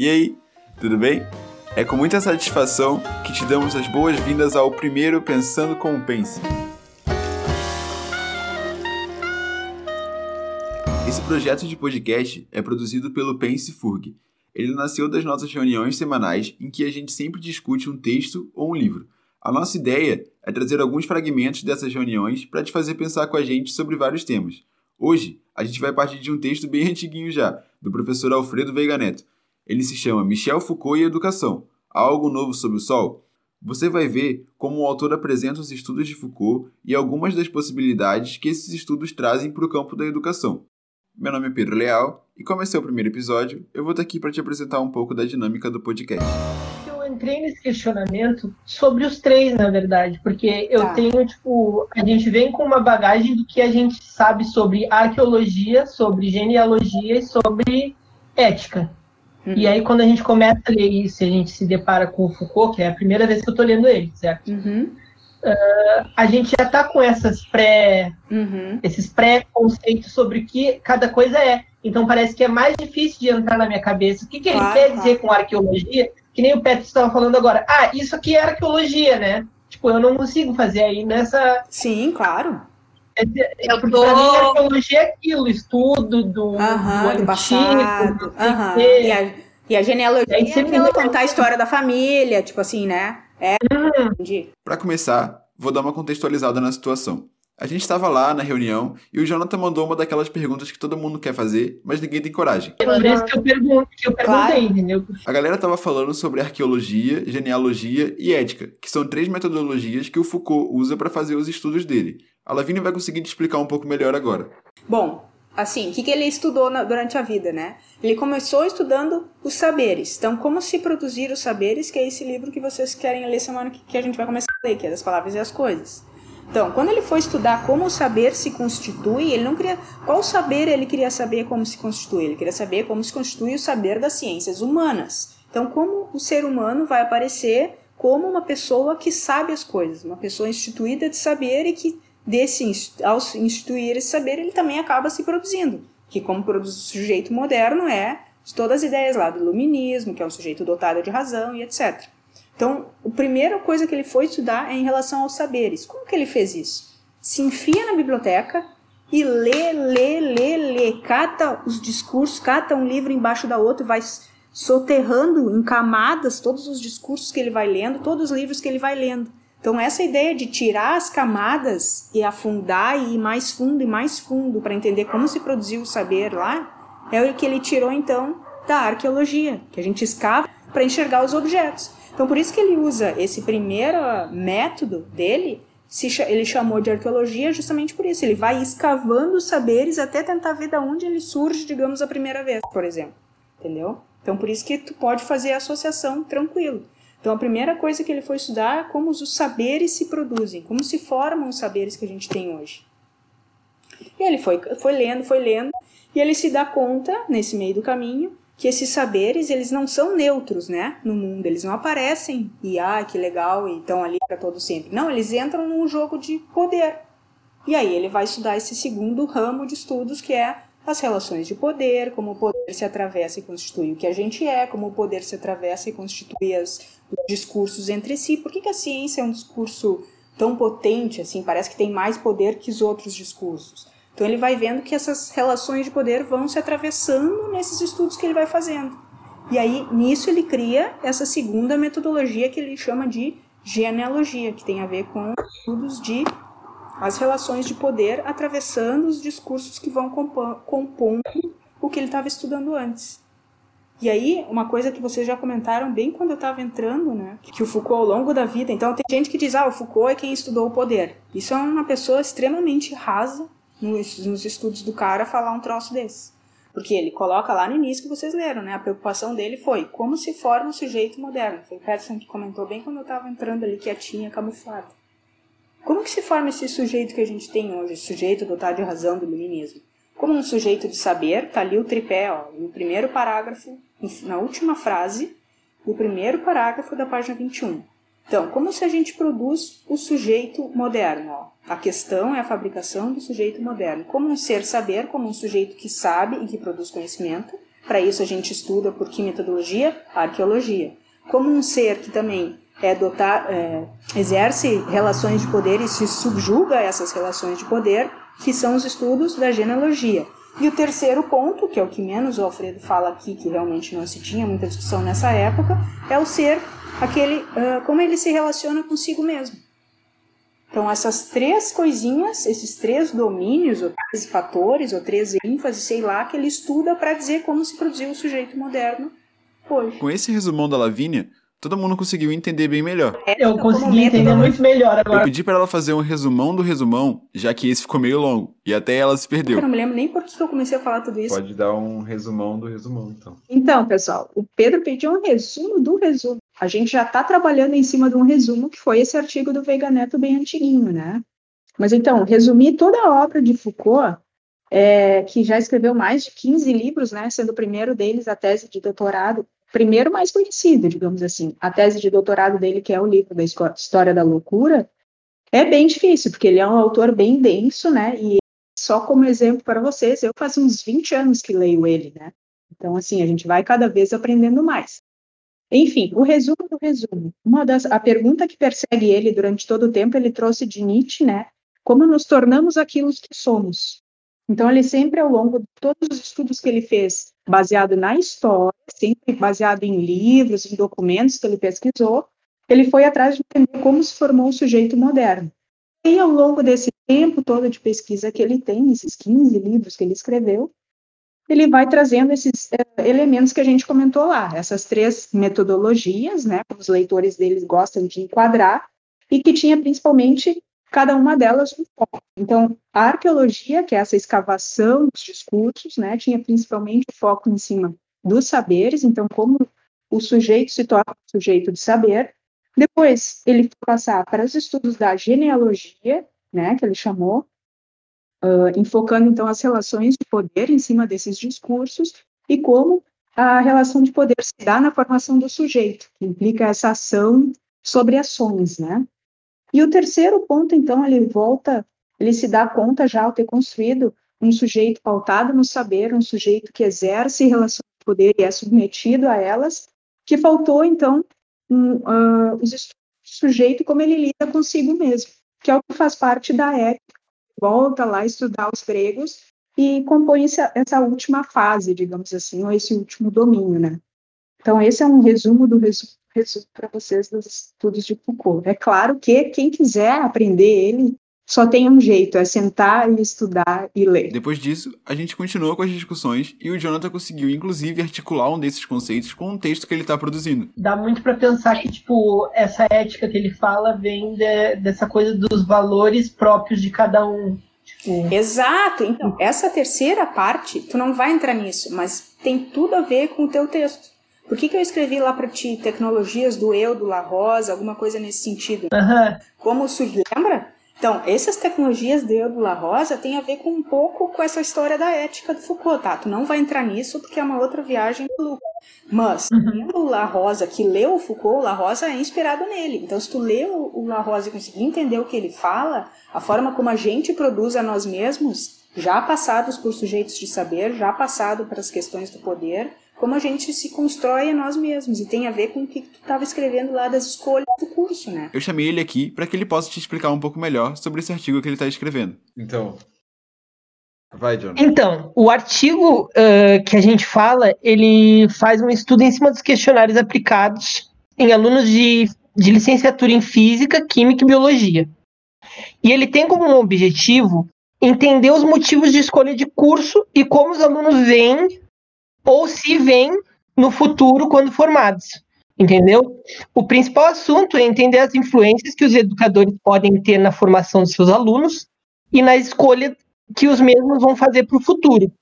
E aí, tudo bem? É com muita satisfação que te damos as boas-vindas ao primeiro Pensando como Pense. Esse projeto de podcast é produzido pelo Pense Furg. Ele nasceu das nossas reuniões semanais em que a gente sempre discute um texto ou um livro. A nossa ideia é trazer alguns fragmentos dessas reuniões para te fazer pensar com a gente sobre vários temas. Hoje, a gente vai partir de um texto bem antiguinho já, do professor Alfredo Veiga Neto. Ele se chama Michel Foucault e Educação. Algo novo sob o sol? Você vai ver como o autor apresenta os estudos de Foucault e algumas das possibilidades que esses estudos trazem para o campo da educação. Meu nome é Pedro Leal e como esse é o primeiro episódio, eu vou estar aqui para te apresentar um pouco da dinâmica do podcast. Eu entrei nesse questionamento sobre os três, na verdade, porque eu tá. tenho, tipo, a gente vem com uma bagagem do que a gente sabe sobre arqueologia, sobre genealogia e sobre ética. Uhum. E aí, quando a gente começa a ler isso, a gente se depara com o Foucault, que é a primeira vez que eu estou lendo ele, certo? Uhum. Uh, a gente já está com essas pré, uhum. esses pré-conceitos sobre o que cada coisa é. Então parece que é mais difícil de entrar na minha cabeça. O que, que ele claro, quer claro. dizer com arqueologia? Que nem o Petro estava falando agora. Ah, isso aqui é arqueologia, né? Tipo, eu não consigo fazer aí nessa. Sim, claro. É, é, porque tô... pra mim, arqueologia é aquilo, estudo do, uhum, do, passado. Uhum. E, a, e a genealogia é aquela contar a história da família, tipo assim, né? É. Para começar, vou dar uma contextualizada na situação. A gente estava lá na reunião e o Jonathan mandou uma daquelas perguntas que todo mundo quer fazer, mas ninguém tem coragem. É por isso que eu, pergunto, que eu perguntei, claro. entendeu? A galera estava falando sobre arqueologia, genealogia e ética, que são três metodologias que o Foucault usa para fazer os estudos dele. A Lavigne vai conseguir te explicar um pouco melhor agora. Bom, assim, o que, que ele estudou na, durante a vida, né? Ele começou estudando os saberes. Então, como se produzir os saberes, que é esse livro que vocês querem ler semana que, que a gente vai começar a ler, que é das palavras e as coisas. Então, quando ele foi estudar como o saber se constitui, ele não queria. Qual saber ele queria saber como se constitui? Ele queria saber como se constitui o saber das ciências humanas. Então, como o ser humano vai aparecer como uma pessoa que sabe as coisas, uma pessoa instituída de saber e que desse, ao instituir esse saber, ele também acaba se produzindo, que como produz o sujeito moderno é de todas as ideias lá do iluminismo, que é um sujeito dotado de razão e etc. Então, a primeira coisa que ele foi estudar é em relação aos saberes. Como que ele fez isso? Se enfia na biblioteca e lê, lê, lê, lê, cata os discursos, cata um livro embaixo da outra e vai soterrando em camadas todos os discursos que ele vai lendo, todos os livros que ele vai lendo. Então, essa ideia de tirar as camadas e afundar e ir mais fundo e mais fundo para entender como se produziu o saber lá, é o que ele tirou então da arqueologia, que a gente escava para enxergar os objetos. Então, por isso que ele usa esse primeiro método dele, ele chamou de arqueologia justamente por isso. Ele vai escavando os saberes até tentar ver de onde ele surge, digamos, a primeira vez, por exemplo. Entendeu? Então, por isso que tu pode fazer a associação tranquilo. Então, a primeira coisa que ele foi estudar é como os saberes se produzem, como se formam os saberes que a gente tem hoje. E ele foi, foi lendo, foi lendo, e ele se dá conta, nesse meio do caminho, que esses saberes, eles não são neutros, né, no mundo, eles não aparecem e, ah, que legal, e estão ali para todo sempre. Não, eles entram num jogo de poder. E aí ele vai estudar esse segundo ramo de estudos, que é as relações de poder, como o poder se atravessa e constitui o que a gente é, como o poder se atravessa e constitui as, os discursos entre si. Por que, que a ciência é um discurso tão potente, assim, parece que tem mais poder que os outros discursos? Então ele vai vendo que essas relações de poder vão se atravessando nesses estudos que ele vai fazendo. E aí, nisso, ele cria essa segunda metodologia que ele chama de genealogia, que tem a ver com estudos de as relações de poder atravessando os discursos que vão compondo o que ele estava estudando antes. E aí, uma coisa que vocês já comentaram bem quando eu estava entrando, né? Que o Foucault, ao longo da vida. Então, tem gente que diz, ah, o Foucault é quem estudou o poder. Isso é uma pessoa extremamente rasa nos, estudos do cara falar um troço desse. Porque ele coloca lá no início que vocês leram, né? A preocupação dele foi como se forma um sujeito moderno. Foi o Peterson que comentou bem quando eu estava entrando ali quietinha, camuflada. Como que se forma esse sujeito que a gente tem hoje, esse sujeito dotado de razão do iluminismo? Como um sujeito de saber, tá ali o tripé, ó, no primeiro parágrafo, na última frase, do primeiro parágrafo da página 21. Então, como se a gente produz o sujeito moderno? Ó? A questão é a fabricação do sujeito moderno. Como um ser saber, como um sujeito que sabe e que produz conhecimento, Para isso a gente estuda por que metodologia? arqueologia. Como um ser que também é dotar, é, exerce relações de poder e se subjuga a essas relações de poder, que são os estudos da genealogia. E o terceiro ponto, que é o que menos o Alfredo fala aqui, que realmente não se tinha muita discussão nessa época, é o ser aquele, uh, como ele se relaciona consigo mesmo. Então, essas três coisinhas, esses três domínios, ou três fatores, ou três ênfases, sei lá, que ele estuda para dizer como se produziu o sujeito moderno hoje. Com esse resumão da Lavínia, todo mundo conseguiu entender bem melhor. É, eu consegui entender muito melhor agora. Eu pedi para ela fazer um resumão do resumão, já que esse ficou meio longo, e até ela se perdeu. Eu não me lembro nem por que eu comecei a falar tudo isso. Pode dar um resumão do resumão, então. Então, pessoal, o Pedro pediu um resumo do resumo. A gente já está trabalhando em cima de um resumo, que foi esse artigo do Veiga Neto bem antiguinho, né? Mas então, resumir toda a obra de Foucault, é, que já escreveu mais de 15 livros, né, sendo o primeiro deles a tese de doutorado, primeiro mais conhecido, digamos assim. A tese de doutorado dele, que é o livro da História da Loucura, é bem difícil, porque ele é um autor bem denso, né? E só como exemplo para vocês, eu faz uns 20 anos que leio ele, né? Então, assim, a gente vai cada vez aprendendo mais. Enfim, o resumo do resumo. Uma das, a pergunta que persegue ele durante todo o tempo, ele trouxe de Nietzsche, né? Como nos tornamos aquilo que somos. Então, ele sempre, ao longo de todos os estudos que ele fez, baseado na história, sempre baseado em livros, em documentos que ele pesquisou, ele foi atrás de entender como se formou o sujeito moderno. E ao longo desse tempo todo de pesquisa que ele tem, esses 15 livros que ele escreveu, ele vai trazendo esses uh, elementos que a gente comentou lá, essas três metodologias, né, que os leitores deles gostam de enquadrar, e que tinha principalmente cada uma delas um foco. Então, a arqueologia, que é essa escavação dos discursos, né, tinha principalmente foco em cima dos saberes, então como o sujeito se torna um sujeito de saber. Depois, ele foi passar para os estudos da genealogia, né, que ele chamou, uh, enfocando então as relações de poder em cima desses discursos e como a relação de poder se dá na formação do sujeito, que implica essa ação sobre ações, né? E o terceiro ponto, então, ele volta, ele se dá conta já ao ter construído um sujeito pautado no saber, um sujeito que exerce relação de poder e é submetido a elas, que faltou, então, um, uh, os estudos do sujeito como ele lida consigo mesmo, que é o que faz parte da ética, volta lá a estudar os gregos e compõe essa, essa última fase, digamos assim, ou esse último domínio, né? Então, esse é um resumo do resumo resumo para vocês dos estudos de Foucault. É claro que quem quiser aprender ele só tem um jeito, é sentar e estudar e ler. Depois disso, a gente continuou com as discussões e o Jonathan conseguiu, inclusive, articular um desses conceitos com um texto que ele está produzindo. Dá muito para pensar que, tipo, essa ética que ele fala vem de, dessa coisa dos valores próprios de cada um. Tipo... Exato. Então, essa terceira parte, tu não vai entrar nisso, mas tem tudo a ver com o teu texto. Por que, que eu escrevi lá para ti tecnologias do eu, do La Rosa, alguma coisa nesse sentido? Uhum. Como o lembra? Então, essas tecnologias do eu do La Rosa tem a ver com um pouco com essa história da ética do Foucault, tá? Tu não vai entrar nisso porque é uma outra viagem do Mas, uhum. o La Rosa que leu o Foucault, o La Rosa é inspirado nele. Então, se tu lê o La Rosa e conseguir entender o que ele fala, a forma como a gente produz a nós mesmos, já passados por sujeitos de saber, já passado para as questões do poder, como a gente se constrói a nós mesmos e tem a ver com o que tu estava escrevendo lá das escolhas do curso, né? Eu chamei ele aqui para que ele possa te explicar um pouco melhor sobre esse artigo que ele está escrevendo. Então, vai, John. Então, o artigo uh, que a gente fala, ele faz um estudo em cima dos questionários aplicados em alunos de, de licenciatura em Física, Química e Biologia. E ele tem como objetivo entender os motivos de escolha de curso e como os alunos veem ou se vêm no futuro quando formados. Entendeu? O principal assunto é entender as influências que os educadores podem ter na formação dos seus alunos e na escolha que os mesmos vão fazer para o futuro.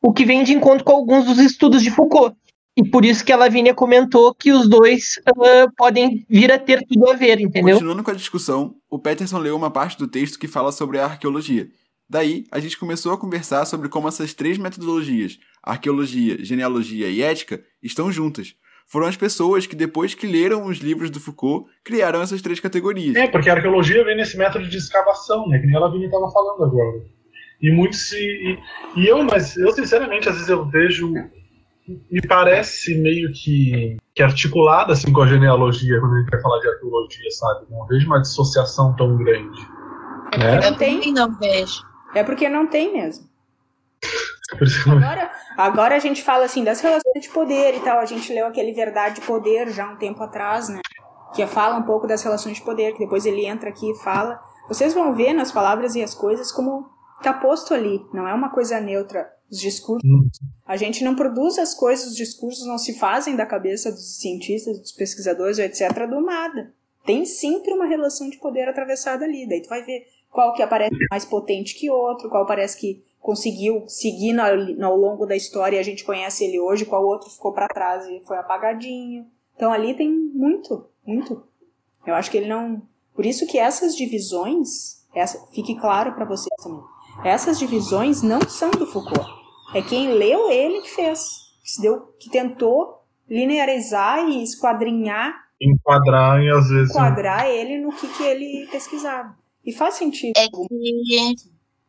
O que vem de encontro com alguns dos estudos de Foucault. E por isso que a Lavínia comentou que os dois uh, podem vir a ter tudo a ver, entendeu? Continuando com a discussão, o Peterson leu uma parte do texto que fala sobre a arqueologia. Daí, a gente começou a conversar sobre como essas três metodologias, arqueologia, genealogia e ética, estão juntas. Foram as pessoas que, depois que leram os livros do Foucault, criaram essas três categorias. É, porque a arqueologia vem nesse método de escavação, né? Que nem a Lavínia estava falando agora. E muitos se. E, e, eu, mas eu sinceramente, às vezes eu vejo me parece meio que, que articulada assim com a genealogia quando a gente vai falar de arqueologia, sabe? Não vejo uma dissociação tão grande. É né? Eu também não vejo. É porque não tem mesmo. Agora, agora a gente fala assim das relações de poder e tal. A gente leu aquele Verdade e Poder já um tempo atrás, né? Que fala um pouco das relações de poder, que depois ele entra aqui e fala. Vocês vão ver nas palavras e as coisas como tá posto ali. Não é uma coisa neutra. Os discursos. Hum. A gente não produz as coisas, os discursos não se fazem da cabeça dos cientistas, dos pesquisadores, etc., do nada. Tem sempre uma relação de poder atravessada ali. Daí tu vai ver qual que aparece mais potente que outro, qual parece que conseguiu seguir no, no- ao longo da história e a gente conhece ele hoje, qual outro ficou para trás e foi apagadinho. Então ali tem muito, muito. Eu acho que ele não. Por isso que essas divisões, essa, fique claro para vocês também, essas divisões não são do Foucault. É quem leu ele que fez, que, se deu, que tentou linearizar e esquadrinhar, enquadrar e às vezes. enquadrar ele no que, que ele pesquisava. E faz sentido. É que,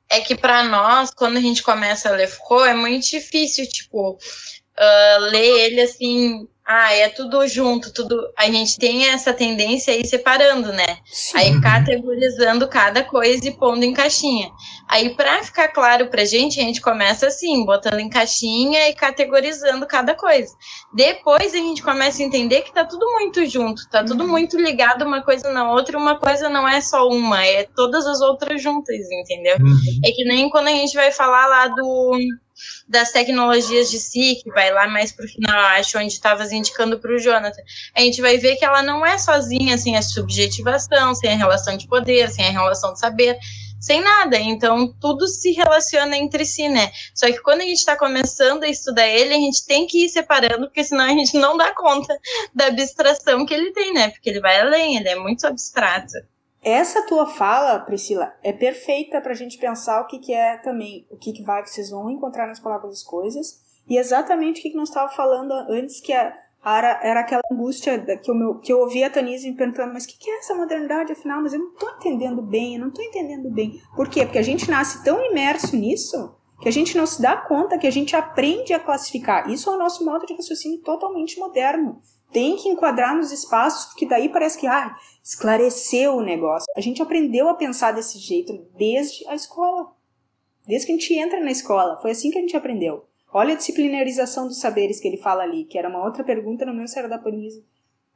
é que para nós, quando a gente começa a ler Foucault, é muito difícil, tipo, ah, ler ele assim, ah, é tudo junto, tudo. A gente tem essa tendência a ir separando, né? Sim. Aí categorizando cada coisa e pondo em caixinha. Aí, para ficar claro pra gente, a gente começa assim, botando em caixinha e categorizando cada coisa. Depois a gente começa a entender que tá tudo muito junto, tá tudo muito ligado uma coisa na outra, uma coisa não é só uma, é todas as outras juntas, entendeu? Uhum. É que nem quando a gente vai falar lá do das tecnologias de si, que vai lá mais pro final, acho, onde estavas indicando pro Jonathan, a gente vai ver que ela não é sozinha sem a subjetivação, sem a relação de poder, sem a relação de saber, sem nada. Então, tudo se relaciona entre si, né? Só que quando a gente está começando a estudar ele, a gente tem que ir separando, porque senão a gente não dá conta da abstração que ele tem, né? Porque ele vai além, ele é muito abstrato. Essa tua fala, Priscila, é perfeita pra gente pensar o que, que é também, o que, que vai que vocês vão encontrar nas palavras das coisas, e exatamente o que, que nós estávamos falando antes, que a- era, era aquela angústia que, o meu, que eu ouvi a Tanise me perguntando, mas o que, que é essa modernidade afinal? Mas eu não tô entendendo bem, eu não tô entendendo bem. Por quê? Porque a gente nasce tão imerso nisso que a gente não se dá conta que a gente aprende a classificar. Isso é o nosso modo de raciocínio totalmente moderno. Tem que enquadrar nos espaços, porque daí parece que ah, esclareceu o negócio. A gente aprendeu a pensar desse jeito desde a escola. Desde que a gente entra na escola. Foi assim que a gente aprendeu. Olha a disciplinarização dos saberes que ele fala ali, que era uma outra pergunta, não lembro se era da Panise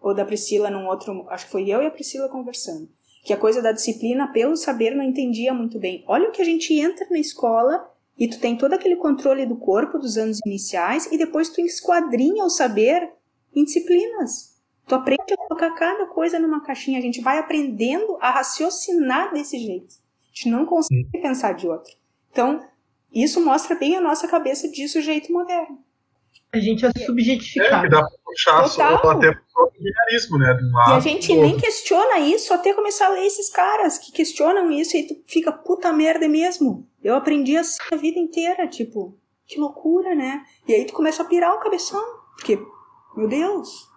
ou da Priscila num outro. Acho que foi eu e a Priscila conversando. Que a coisa da disciplina pelo saber não entendia muito bem. Olha o que a gente entra na escola e tu tem todo aquele controle do corpo dos anos iniciais e depois tu esquadrinha o saber em disciplinas. Tu aprende a colocar cada coisa numa caixinha. A gente vai aprendendo a raciocinar desse jeito. A gente não consegue pensar de outro. Então, isso mostra bem a nossa cabeça de sujeito moderno. A gente é É, subjetificado. que dá pra puxar Total. até pro né? De um E a gente nem questiona isso até começar a ler esses caras que questionam isso e tu fica, puta merda é mesmo. Eu aprendi assim a vida inteira, tipo, que loucura, né? E aí tu começa a pirar o cabeção, porque, meu Deus.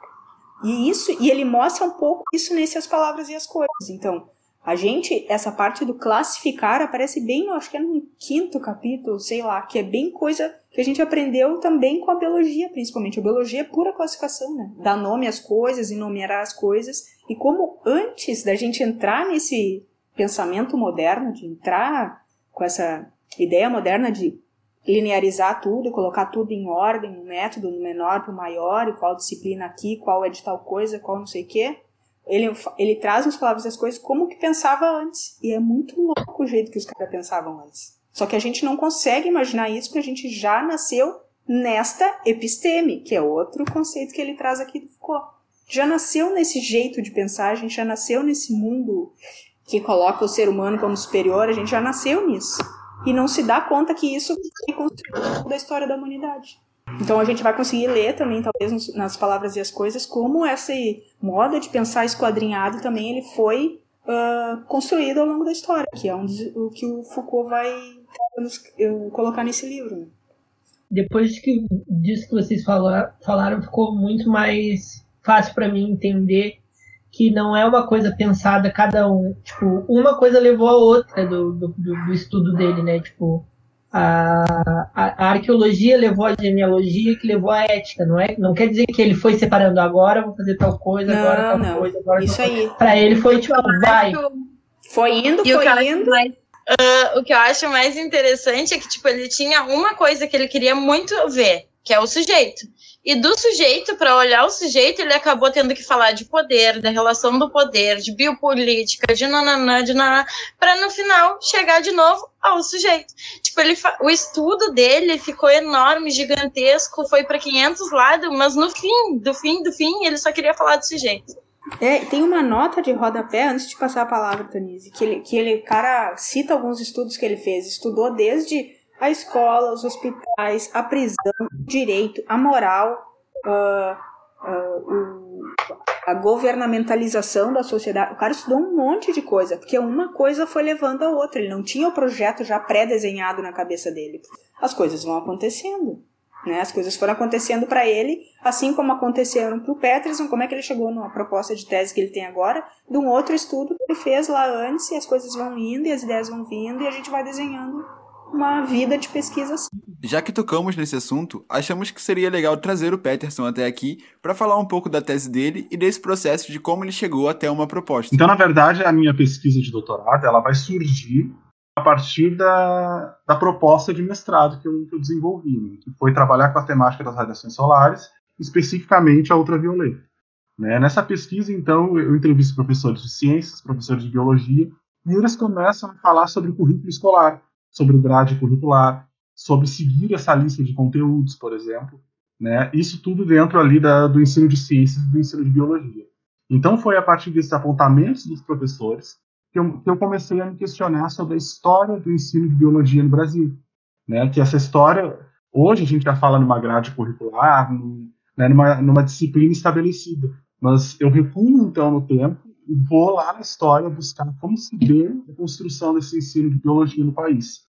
E isso, e ele mostra um pouco isso nessas palavras e as coisas. Então, a gente, essa parte do classificar aparece bem, acho que é no quinto capítulo, sei lá, que é bem coisa que a gente aprendeu também com a biologia, principalmente. A biologia é pura classificação, né? Dar nome às coisas, enumerar as coisas. E como antes da gente entrar nesse pensamento moderno, de entrar com essa ideia moderna de linearizar tudo, colocar tudo em ordem, um método do menor para o maior, e qual disciplina aqui, qual é de tal coisa, qual não sei o quê. Ele, ele traz nas palavras das coisas como que pensava antes. E é muito louco o jeito que os caras pensavam antes. Só que a gente não consegue imaginar isso porque a gente já nasceu nesta episteme, que é outro conceito que ele traz aqui do Foucault. Já nasceu nesse jeito de pensar, a gente já nasceu nesse mundo que coloca o ser humano como superior, a gente já nasceu nisso. E não se dá conta que isso foi construído da história da humanidade. Então a gente vai conseguir ler também, talvez nas palavras e as coisas, como esse modo de pensar esquadrinhado também ele foi uh, construído ao longo da história, que é um o que o Foucault vai nos, colocar nesse livro. né? Depois que, disso que vocês falaram ficou muito mais fácil para mim entender que não é uma coisa pensada cada um. Tipo, uma coisa levou a outra do, do, do estudo dele, né? Tipo, a, a, a, arqueologia levou a genealogia que levou a ética, não é? Não quer dizer que ele foi separando agora, vou fazer tal coisa, não, agora tal não. coisa, agora Isso tal aí. Para ele foi tipo, vai. Foi indo, E o que, eu foi acho indo. mais, ah, o que eu acho mais interessante é que, tipo, ele tinha uma coisa que ele queria muito ver, que é o sujeito. E do sujeito, para olhar o sujeito, ele acabou tendo que falar de poder, da relação do poder, de biopolítica, de nananã, de nananã, para no final chegar de novo ao sujeito. Tipo, ele o estudo dele ficou enorme, gigantesco, foi para 500 lados, mas no fim, do fim, do fim, ele só queria falar do sujeito. É, tem uma nota de rodapé, antes de passar a palavra, Tanise, que ele, que ele, cara, cita alguns estudos que ele fez. Estudou desde a escola, os hospitais, a prisão, o direito, a moral, ah, o- a governamentalização da sociedade. O cara estudou um monte de coisa, porque uma coisa foi levando a outra. Ele não tinha o projeto já pré-desenhado na cabeça dele. As coisas vão acontecendo. Né? As coisas foram acontecendo para ele, assim como aconteceram para o Peterson, como é que ele chegou numa proposta de tese que ele tem agora, de um outro estudo que ele fez lá antes, e as coisas vão indo, e as ideias vão vindo, e a gente vai desenhando uma vida de pesquisa assim. Já que tocamos nesse assunto, achamos que seria legal trazer o Peterson até aqui para falar um pouco da tese dele e desse processo de como ele chegou até uma proposta. Então, na verdade, a minha pesquisa de doutorado ela vai surgir a partir da, da proposta de mestrado que eu, que eu desenvolvi, né, que foi trabalhar com a temática das radiações solares, especificamente a ultravioleta. Né? Nessa pesquisa, então, eu entrevisto professores de ciências, professores de biologia, e eles começam a falar sobre o currículo escolar, sobre grade curricular, sobre seguir essa lista de conteúdos, por exemplo. Né? Isso tudo dentro ali da, do ensino de ciências e do ensino de biologia. Então, foi a partir desses apontamentos dos professores que eu, que eu, comecei a me questionar sobre a história do ensino de biologia no Brasil. Né? Que essa história, hoje a gente já fala numa grade curricular, num, né, numa, numa disciplina estabelecida, mas eu recuo então no tempo e vou lá na história buscar como se deu a construção desse ensino de biologia no país.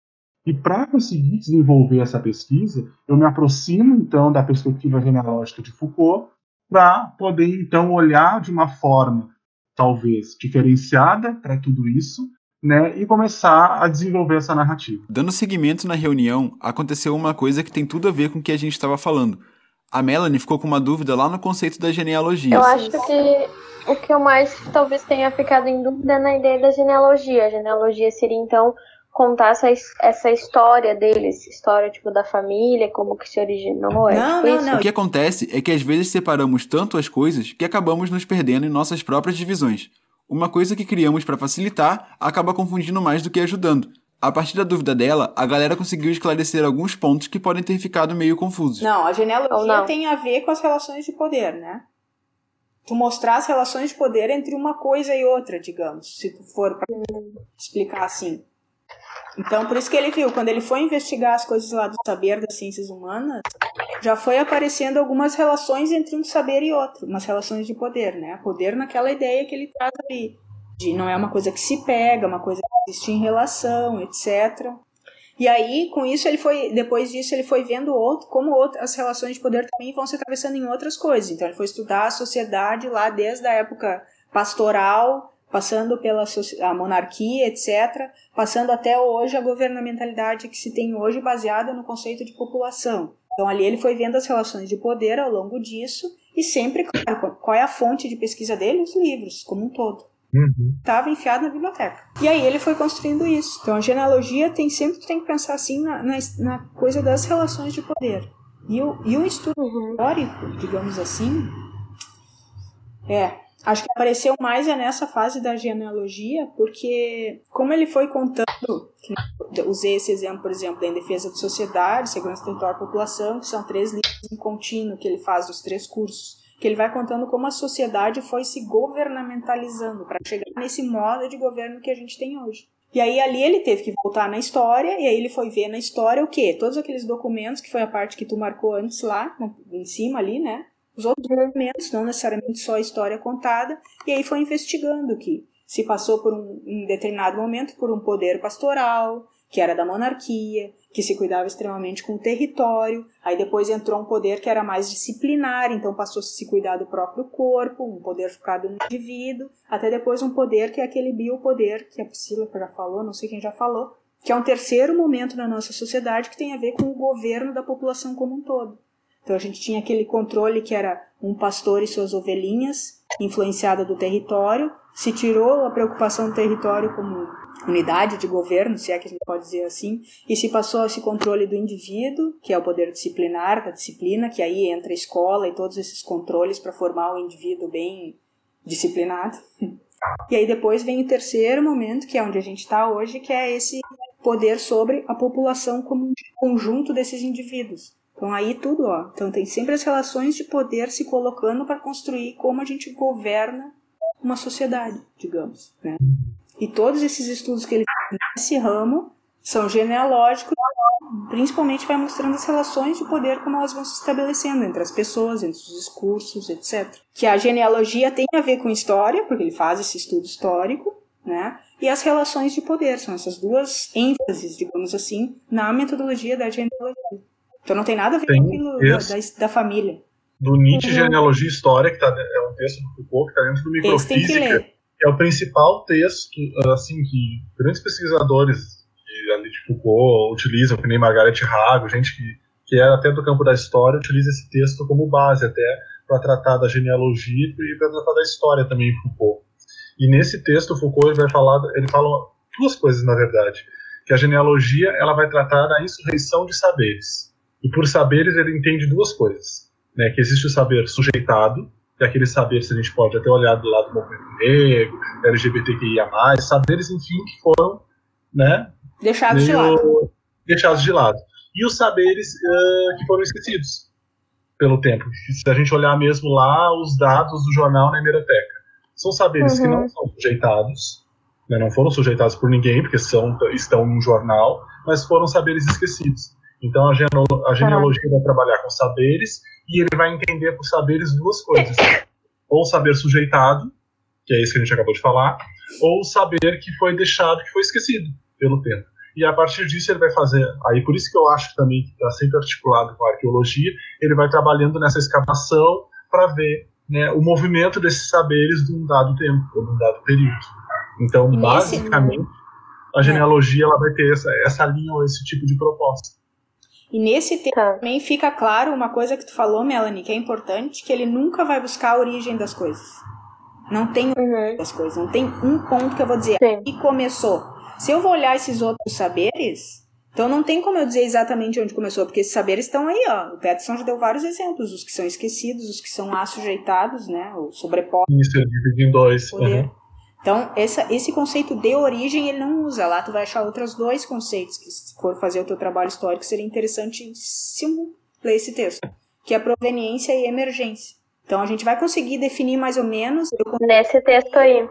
E para conseguir desenvolver essa pesquisa, eu me aproximo então da perspectiva genealógica de Foucault para poder então olhar de uma forma talvez diferenciada para tudo isso, né, e começar a desenvolver essa narrativa. Dando seguimento na reunião, aconteceu uma coisa que tem tudo a ver com o que a gente estava falando. A Melanie ficou com uma dúvida lá no conceito da genealogia. Eu acho que o que eu mais talvez tenha ficado em dúvida é na ideia da genealogia. A genealogia seria então contar essa, essa história deles, história tipo da família, como que se originou, é Não, tipo não, isso? não. O que acontece é que às vezes separamos tanto as coisas que acabamos nos perdendo em nossas próprias divisões. Uma coisa que criamos para facilitar acaba confundindo mais do que ajudando. A partir da dúvida dela, a galera conseguiu esclarecer alguns pontos que podem ter ficado meio confusos. Não, a genealogia não. tem a ver com as relações de poder, né? Tu mostrar as relações de poder entre uma coisa e outra, digamos, se tu for pra explicar assim. Então, por isso que ele viu, quando ele foi investigar as coisas lá do saber das ciências humanas, já foi aparecendo algumas relações entre um saber e outro, umas relações de poder, né? Poder naquela ideia que ele traz ali, de não é uma coisa que se pega, uma coisa que existe em relação, etc. E aí, com isso, ele foi, depois disso, ele foi vendo outro, como outras, as relações de poder também vão se atravessando em outras coisas. Então, ele foi estudar a sociedade lá desde a época pastoral, passando pela a monarquia, etc., passando até hoje a governamentalidade que se tem hoje baseada no conceito de população. Então, ali ele foi vendo as relações de poder ao longo disso e sempre, claro, qual é a fonte de pesquisa dele? Os livros, como um todo Uhum. estava enfiado na biblioteca. E aí ele foi construindo isso. Então a genealogia tem sempre tem que pensar assim na, na, na coisa das relações de poder. E o, e o estudo Uhum. histórico, digamos assim, é. Acho que apareceu mais é nessa fase da genealogia, porque como ele foi contando, usei esse exemplo, por exemplo, da Em Defesa da Sociedade, Segurança Territorial e População, que são três livros em contínuo que ele faz dos três cursos que ele vai contando como a sociedade foi se governamentalizando para chegar nesse modo de governo que a gente tem hoje. E aí ali ele teve que voltar na história, e aí ele foi ver na história o quê? Todos aqueles documentos, que foi a parte que tu marcou antes lá, em cima ali, né? Os outros documentos, não necessariamente só a história contada, e aí foi investigando que se passou por um, determinado momento por um poder pastoral, que era da monarquia, que se cuidava extremamente com o território, aí depois entrou um poder que era mais disciplinar, então passou a se cuidar do próprio corpo, um poder focado no indivíduo, até depois um poder que é aquele biopoder, que a Priscila já falou, não sei quem já falou, que é um terceiro momento na nossa sociedade que tem a ver com o governo da população como um todo. Então a gente tinha aquele controle que era um pastor e suas ovelhinhas, influenciada do território, se tirou a preocupação do território como unidade de governo, se é que a gente pode dizer assim, e se passou esse controle do indivíduo, que é o poder disciplinar, da disciplina, que aí entra a escola e todos esses controles para formar o indivíduo bem disciplinado. E aí depois vem o terceiro momento, que é onde a gente está hoje, que é esse poder sobre a população como um conjunto desses indivíduos. Então aí tudo, ó. Então tem sempre as relações de poder se colocando para construir como a gente governa uma sociedade, digamos, né? E todos esses estudos que ele nesse ramo são genealógicos, principalmente vai mostrando as relações de poder como elas vão se estabelecendo entre as pessoas, entre os discursos, etc. Que a genealogia tem a ver com história, porque ele faz esse estudo histórico, né? E as relações de poder são essas duas ênfases, digamos assim, na metodologia da genealogia. Então não tem nada a ver tem com aquilo da, da, da, família. Do Nietzsche uhum. Genealogia e História, que tá, é um texto do Foucault, que está dentro do Microfísica, é o principal texto assim, que grandes pesquisadores de, ali de Foucault utilizam, que nem Margaret Hago, gente que, que é até do campo da história, utiliza esse texto como base até para tratar da genealogia e para tratar da história também Foucault. E nesse texto Foucault vai falar, ele fala duas coisas na verdade, que a genealogia ela vai tratar da insurreição de saberes e por saberes ele entende duas coisas. Né, que existe o saber sujeitado, que é aquele saber que a gente pode até olhar do lado do movimento negro, LGBTQIA+, saberes, enfim, que foram né, deixados de lado. Deixados de lado. E os saberes uh, que foram esquecidos pelo tempo. Se a gente olhar mesmo lá os dados do jornal na hemeroteca, são saberes uhum. que não são sujeitados, né, não foram sujeitados por ninguém, porque são, estão num jornal, mas foram saberes esquecidos. Então a, a genealogia vai trabalhar com saberes e ele vai entender por saberes duas coisas: ou saber sujeitado, que é isso que a gente acabou de falar, ou saber que foi deixado, que foi esquecido pelo tempo. E a partir disso ele vai fazer, aí por isso que eu acho também que está sempre articulado com a arqueologia, ele vai trabalhando nessa escavação para ver né, o movimento desses saberes de um dado tempo, ou de um dado período. Então, basicamente, a genealogia ela vai ter essa, essa linha ou esse tipo de proposta. E nesse texto tá. também fica claro uma coisa que tu falou, Melanie, que é importante, que ele nunca vai buscar a origem das coisas. Não tem uhum. das coisas, não tem um ponto que eu vou dizer e começou. Se eu vou olhar esses outros saberes, então não tem como eu dizer exatamente onde começou, porque esses saberes estão aí, ó. O Peterson já deu vários exemplos, os que são esquecidos, os que são assujeitados, né, o sobrepostos. Isso, dividido em dois. Uhum. Então, essa, esse conceito de origem ele não usa. Lá tu vai achar outros dois conceitos que, se for fazer o teu trabalho histórico, seria interessantíssimo ler esse texto, que é proveniência e emergência. Então, a gente vai conseguir definir mais ou menos... Nesse texto aí.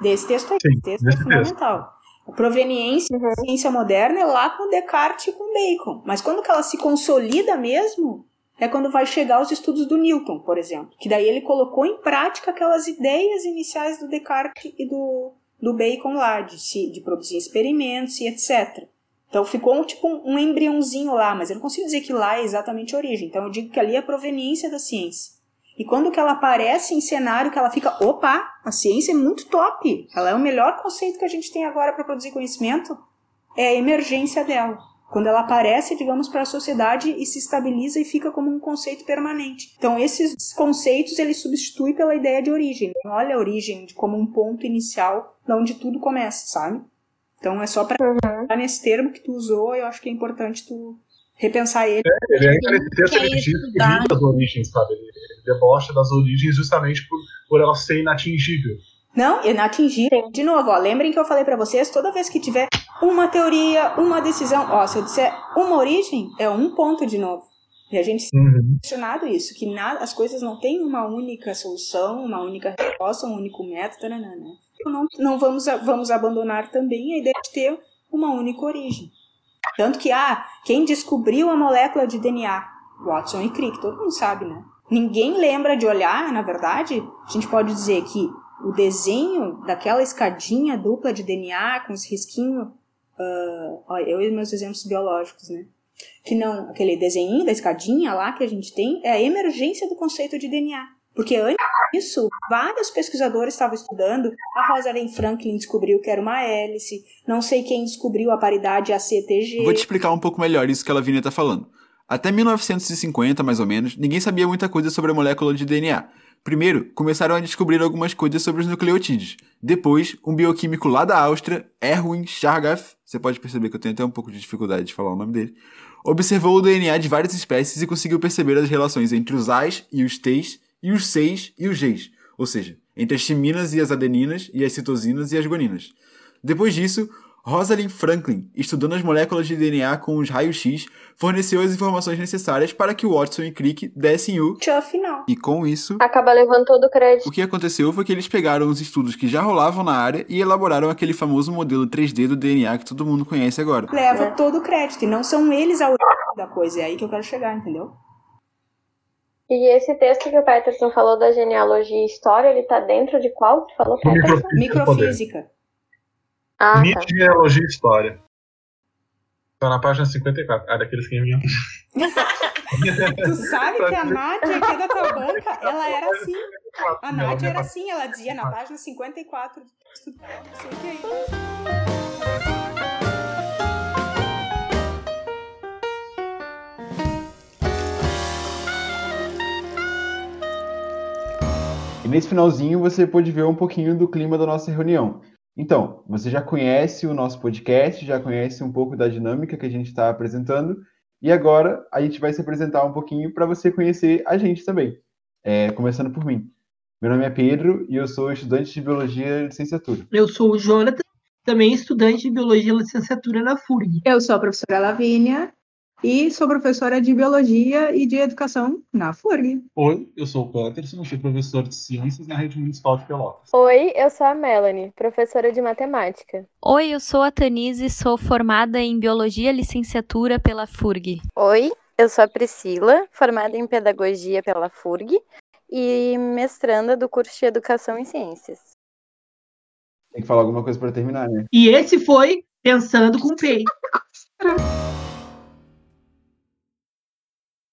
Desse texto aí. Sim, esse texto é fundamental. Texto. A proveniência uhum. da ciência moderna é lá com Descartes e com Bacon. Mas quando que ela se consolida mesmo, é quando vai chegar os estudos do Newton, por exemplo, que daí ele colocou em prática aquelas ideias iniciais do Descartes e do, do Bacon lá, de, de produzir experimentos e etc. Então ficou tipo um, um embriãozinho lá, mas eu não consigo dizer que lá é exatamente a origem. Então eu digo que ali é a proveniência da ciência. E quando que ela aparece em cenário que ela fica, opa, a ciência é muito top, ela é o melhor conceito que a gente tem agora para produzir conhecimento, é a emergência dela quando ela aparece, digamos, para a sociedade e se estabiliza e fica como um conceito permanente. Então, esses conceitos ele substitui pela ideia de origem. Olha a origem como um ponto inicial de onde tudo começa, sabe? Então, é só para uhum. nesse termo que tu usou, eu acho que é importante tu repensar ele. É, ele é texto ele diz que das origens, sabe? Ele, ele debocha das origens justamente por, por ela ser inatingível. Não, inatingível. De novo, ó, lembrem que eu falei para vocês, toda vez que tiver uma teoria, uma decisão, ó, se eu disser uma origem, é um ponto de novo. E a gente uhum. questionado isso, que nada, as coisas não têm uma única solução, uma única resposta, um único método, né? Então não, não vamos, vamos abandonar também a ideia de ter uma única origem. Tanto que, ah, quem descobriu a molécula de DNA? Watson e Crick, todo mundo sabe, né? Ninguém lembra de olhar, na verdade, a gente pode dizer que o desenho daquela escadinha dupla de DNA com os risquinhos, uh, eu e meus exemplos biológicos, né? Que não, aquele desenho da escadinha lá que a gente tem é a emergência do conceito de DNA. Porque antes isso, vários pesquisadores estavam estudando. A Rosalind Franklin descobriu que era uma hélice. Não sei quem descobriu a paridade ACTG. Vou te explicar um pouco melhor isso que a Lavínia está falando. Até 1950, mais ou menos, ninguém sabia muita coisa sobre a molécula de DNA. Primeiro, começaram a descobrir algumas coisas sobre os nucleotídeos. Depois, um bioquímico lá da Áustria, Erwin Chargaff, você pode perceber que eu tenho até um pouco de dificuldade de falar o nome dele, observou o DNA de várias espécies e conseguiu perceber as relações entre os A's e os T's, e os C's e os G's, ou seja, entre as timinas e as adeninas, e as citosinas e as guaninas. Depois disso, Rosalind Franklin, estudando as moléculas de DNA com os raios-x, forneceu as informações necessárias para que Watson e Crick dessem o tchau final. E com isso, acaba levando todo o crédito. O que aconteceu foi que eles pegaram os estudos que já rolavam na área e elaboraram aquele famoso modelo 3D do DNA que todo mundo conhece agora. Leva é. todo o crédito e não são eles a origem da coisa, é aí que eu quero chegar, entendeu? E esse texto que o Peterson falou da genealogia e história, ele tá dentro de qual que falou Peterson? Microfísica. Ah, Minha tá. genealogia e história. Tá na página 54. Ah, daqueles que me Tu sabe que a Nádia, que é da tua banca, ela era assim. A Nádia era assim, ela dizia na página 54. Não sei o que é isso. E nesse finalzinho você pode ver um pouquinho do clima da nossa reunião. Então, você já conhece o nosso podcast, já conhece um pouco da dinâmica que a gente está apresentando, e agora a gente vai se apresentar um pouquinho para você conhecer a gente também. É, começando por mim. Meu nome é Pedro e eu sou estudante de Biologia Licenciatura. Eu sou o Jonathan, também estudante de Biologia Licenciatura na FURG. Eu sou a professora Lavínia e sou professora de Biologia e de Educação na FURG. Oi, eu sou o Peterson, sou professor de Ciências na Rede Municipal de Pelotas. Oi, eu sou a Melanie, professora de Matemática. Oi, eu sou a Tanise, sou formada em Biologia Licenciatura pela FURG. Oi, eu sou a Priscila, formada em Pedagogia pela FURG e mestranda do curso de Educação em Ciências. Tem que falar alguma coisa para terminar, né? E esse foi Pensando com P.